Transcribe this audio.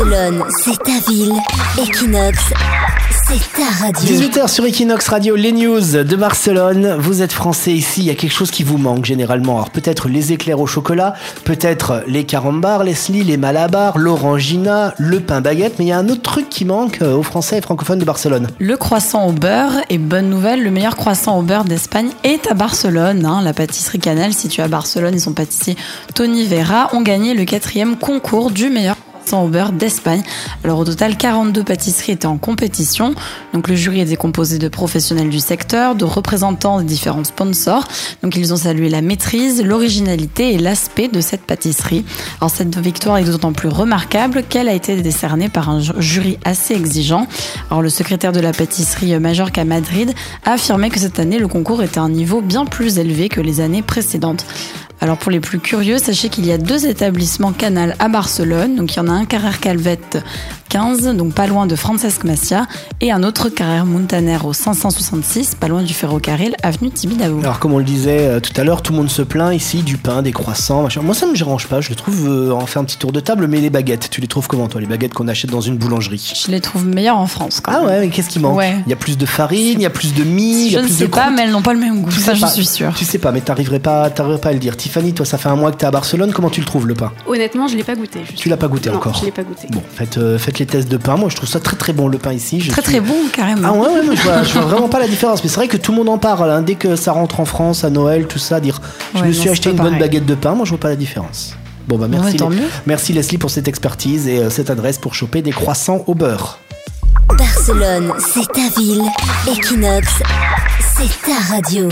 Barcelone, c'est ta ville. Equinox, c'est ta radio. 18h sur Equinox Radio, les news de Barcelone. Vous êtes français ici, il y a quelque chose qui vous manque généralement. Alors peut-être les éclairs au chocolat, peut-être les carambars, Leslie, les malabars, l'orangina, le pain baguette, mais il y a un autre truc qui manque euh, aux Français et francophones de Barcelone. Le croissant au beurre et bonne nouvelle, le meilleur croissant au beurre d'Espagne est à Barcelone. hein. La pâtisserie Canal, située à Barcelone, et son pâtissier Tony Vera ont gagné le quatrième concours du meilleur au beurre d'Espagne. Alors au total, 42 pâtisseries étaient en compétition. Donc le jury était composé de professionnels du secteur, de représentants des différents sponsors. Donc ils ont salué la maîtrise, l'originalité et l'aspect de cette pâtisserie. Alors cette victoire est d'autant plus remarquable qu'elle a été décernée par un ju- jury assez exigeant. Alors le secrétaire de la pâtisserie Majorque à Madrid a affirmé que cette année le concours était à un niveau bien plus élevé que les années précédentes. Alors pour les plus curieux, sachez qu'il y a deux établissements Canal à Barcelone. Donc il y en a un Carrer Calvet 15, donc pas loin de Francesc Macia, et un autre Carrer Montaner au 566, pas loin du ferrocarril, avenue Tibidabo. Alors comme on le disait euh, tout à l'heure, tout le monde se plaint ici du pain, des croissants, machin. Moi ça me dérange pas, je le trouve, euh, on fait un petit tour de table, mais les baguettes, tu les trouves comment toi, les baguettes qu'on achète dans une boulangerie? Je les trouve meilleures en France. Quand Ah même. ouais, mais qu'est-ce qui manque? Ouais. Il y a plus de farine, il y a plus de mie, il y Je a ne plus sais de pas, croûte. mais elles n'ont pas le même goût. Tu Ça, sais je pas. suis sûre. Tu sais pas, mais t'arriverais pas, t'arriverais pas à le dire. Tiffany, toi, ça fait un mois que t'es à Barcelone. Comment tu le trouves le pain? Honnêtement, je l'ai pas goûté. justement. Tu l'as pas goûté Non, encore Je l'ai pas goûté. Bon, faites, euh, faites les tests de pain. Moi, je trouve ça très très bon le pain ici. Je Très suis- très bon, carrément. Ah ouais, ouais, moi, je vois, je vois vraiment pas la différence. Mais c'est vrai que tout le monde en parle. hein. Dès que ça rentre en France, à Noël, tout ça, dire je Ouais, me suis acheté une bonne baguette de pain, moi je vois pas la différence. Bon bah merci, ouais, tant Les- mieux. merci Leslie pour cette expertise et euh, cette adresse pour choper des croissants au beurre. Barcelone, c'est ta ville. Equinox, c'est ta radio.